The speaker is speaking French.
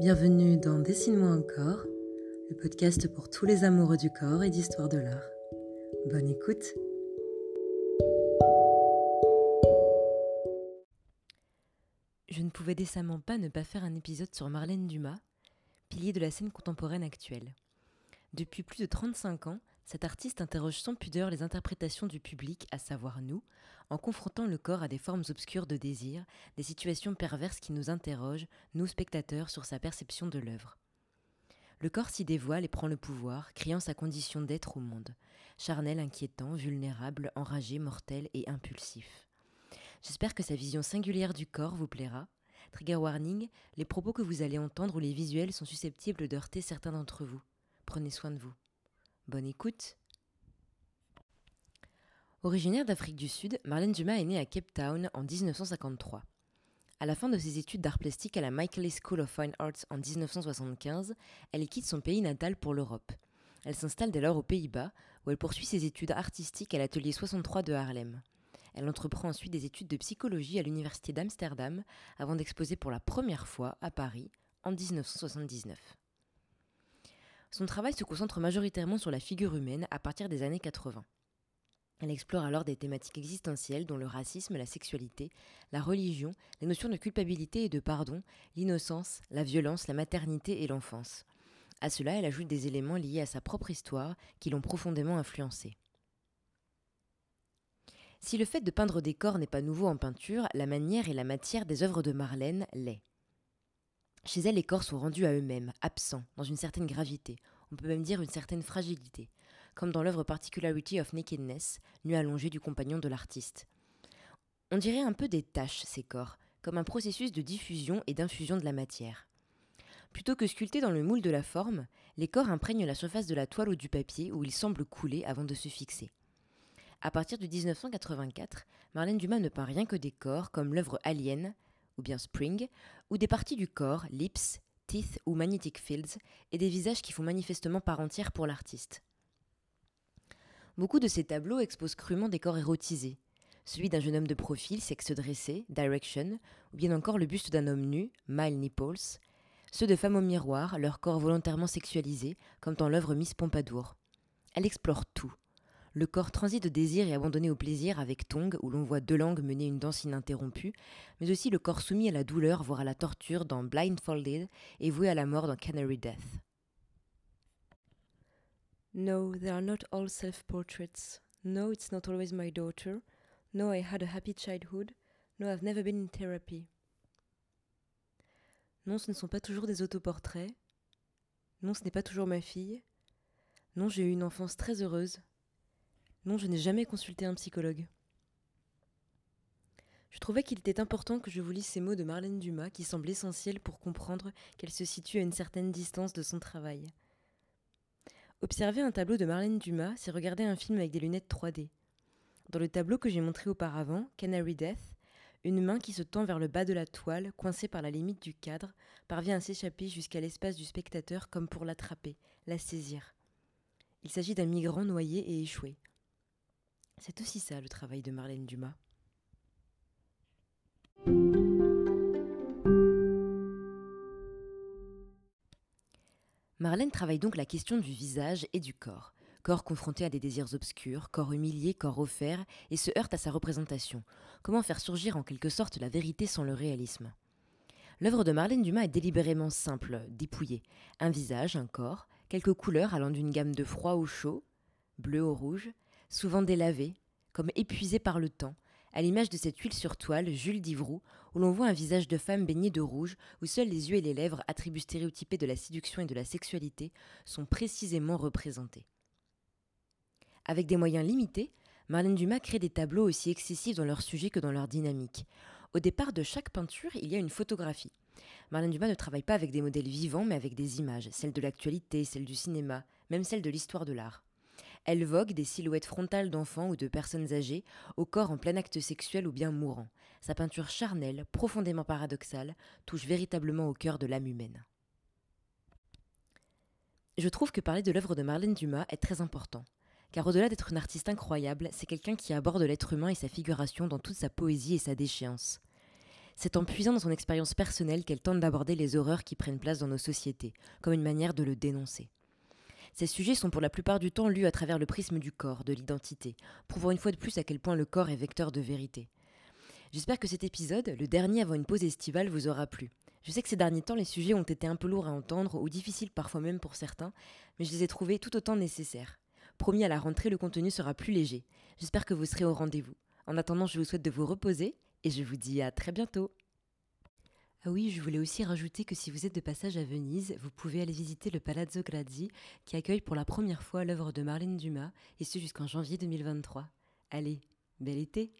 Bienvenue dans Dessine-moi encore, le podcast pour tous les amoureux du corps et d'histoire de l'art. Bonne écoute Je ne pouvais décemment pas ne pas faire un épisode sur Marlène Dumas, pilier de la scène contemporaine actuelle. Depuis plus de 35 ans, cet artiste interroge sans pudeur les interprétations du public, à savoir nous, en confrontant le corps à des formes obscures de désir, des situations perverses qui nous interrogent, nous spectateurs, sur sa perception de l'œuvre. Le corps s'y dévoile et prend le pouvoir, criant sa condition d'être au monde, charnel, inquiétant, vulnérable, enragé, mortel et impulsif. J'espère que sa vision singulière du corps vous plaira. Trigger warning, les propos que vous allez entendre ou les visuels sont susceptibles de heurter certains d'entre vous. Prenez soin de vous. Bonne écoute. Originaire d'Afrique du Sud, Marlène Dumas est née à Cape Town en 1953. À la fin de ses études d'art plastique à la Michaelis School of Fine Arts en 1975, elle quitte son pays natal pour l'Europe. Elle s'installe dès lors aux Pays-Bas, où elle poursuit ses études artistiques à l'atelier 63 de Harlem. Elle entreprend ensuite des études de psychologie à l'université d'Amsterdam avant d'exposer pour la première fois à Paris en 1979. Son travail se concentre majoritairement sur la figure humaine à partir des années 80. Elle explore alors des thématiques existentielles dont le racisme, la sexualité, la religion, les notions de culpabilité et de pardon, l'innocence, la violence, la maternité et l'enfance. À cela, elle ajoute des éléments liés à sa propre histoire qui l'ont profondément influencée. Si le fait de peindre des corps n'est pas nouveau en peinture, la manière et la matière des œuvres de Marlène l'est. Chez elle, les corps sont rendus à eux-mêmes, absents, dans une certaine gravité, on peut même dire une certaine fragilité, comme dans l'œuvre Particularity of Nakedness, nu allongé du compagnon de l'artiste. On dirait un peu des taches, ces corps, comme un processus de diffusion et d'infusion de la matière. Plutôt que sculptés dans le moule de la forme, les corps imprègnent la surface de la toile ou du papier où ils semblent couler avant de se fixer. À partir de 1984, Marlène Dumas ne peint rien que des corps comme l'œuvre Alien, ou bien Spring, ou des parties du corps, lips, teeth ou magnetic fields, et des visages qui font manifestement part entière pour l'artiste. Beaucoup de ces tableaux exposent crûment des corps érotisés, celui d'un jeune homme de profil, sexe dressé, direction, ou bien encore le buste d'un homme nu, mile nipples, ceux de femmes au miroir, leur corps volontairement sexualisé, comme dans l'œuvre Miss Pompadour. Elle explore tout, le corps transit de désir et abandonné au plaisir avec Tong, où l'on voit deux langues mener une danse ininterrompue, mais aussi le corps soumis à la douleur, voire à la torture dans Blindfolded et voué à la mort dans Canary Death. No, they are not all self-portraits. No, it's not always my daughter. No, I had a happy childhood. No, I've never been in therapy. Non, ce ne sont pas toujours des autoportraits. Non, ce n'est pas toujours ma fille. Non, j'ai eu une enfance très heureuse. Non, je n'ai jamais consulté un psychologue. Je trouvais qu'il était important que je vous lise ces mots de Marlène Dumas qui semblent essentiels pour comprendre qu'elle se situe à une certaine distance de son travail. Observer un tableau de Marlène Dumas, c'est regarder un film avec des lunettes 3D. Dans le tableau que j'ai montré auparavant, Canary Death, une main qui se tend vers le bas de la toile, coincée par la limite du cadre, parvient à s'échapper jusqu'à l'espace du spectateur comme pour l'attraper, la saisir. Il s'agit d'un migrant noyé et échoué. C'est aussi ça le travail de Marlène Dumas. Marlène travaille donc la question du visage et du corps. Corps confronté à des désirs obscurs, corps humilié, corps offert, et se heurte à sa représentation. Comment faire surgir en quelque sorte la vérité sans le réalisme? L'œuvre de Marlène Dumas est délibérément simple, dépouillée. Un visage, un corps, quelques couleurs allant d'une gamme de froid au chaud, bleu au rouge, souvent délavé, comme épuisé par le temps, à l'image de cette huile sur toile, Jules Divroux, où l'on voit un visage de femme baigné de rouge, où seuls les yeux et les lèvres, attributs stéréotypés de la séduction et de la sexualité, sont précisément représentés. Avec des moyens limités, Marlène Dumas crée des tableaux aussi excessifs dans leur sujet que dans leur dynamique. Au départ de chaque peinture, il y a une photographie. Marlène Dumas ne travaille pas avec des modèles vivants, mais avec des images, celles de l'actualité, celles du cinéma, même celles de l'histoire de l'art. Elle vogue des silhouettes frontales d'enfants ou de personnes âgées, au corps en plein acte sexuel ou bien mourant. Sa peinture charnelle, profondément paradoxale, touche véritablement au cœur de l'âme humaine. Je trouve que parler de l'œuvre de Marlène Dumas est très important, car au-delà d'être une artiste incroyable, c'est quelqu'un qui aborde l'être humain et sa figuration dans toute sa poésie et sa déchéance. C'est en puisant dans son expérience personnelle qu'elle tente d'aborder les horreurs qui prennent place dans nos sociétés, comme une manière de le dénoncer. Ces sujets sont pour la plupart du temps lus à travers le prisme du corps, de l'identité, prouvant une fois de plus à quel point le corps est vecteur de vérité. J'espère que cet épisode, le dernier avant une pause estivale, vous aura plu. Je sais que ces derniers temps, les sujets ont été un peu lourds à entendre, ou difficiles parfois même pour certains, mais je les ai trouvés tout autant nécessaires. Promis à la rentrée, le contenu sera plus léger. J'espère que vous serez au rendez-vous. En attendant, je vous souhaite de vous reposer, et je vous dis à très bientôt. Ah oui, je voulais aussi rajouter que si vous êtes de passage à Venise, vous pouvez aller visiter le Palazzo Gradi, qui accueille pour la première fois l'œuvre de Marlène Dumas, et ce jusqu'en janvier 2023. Allez, bel été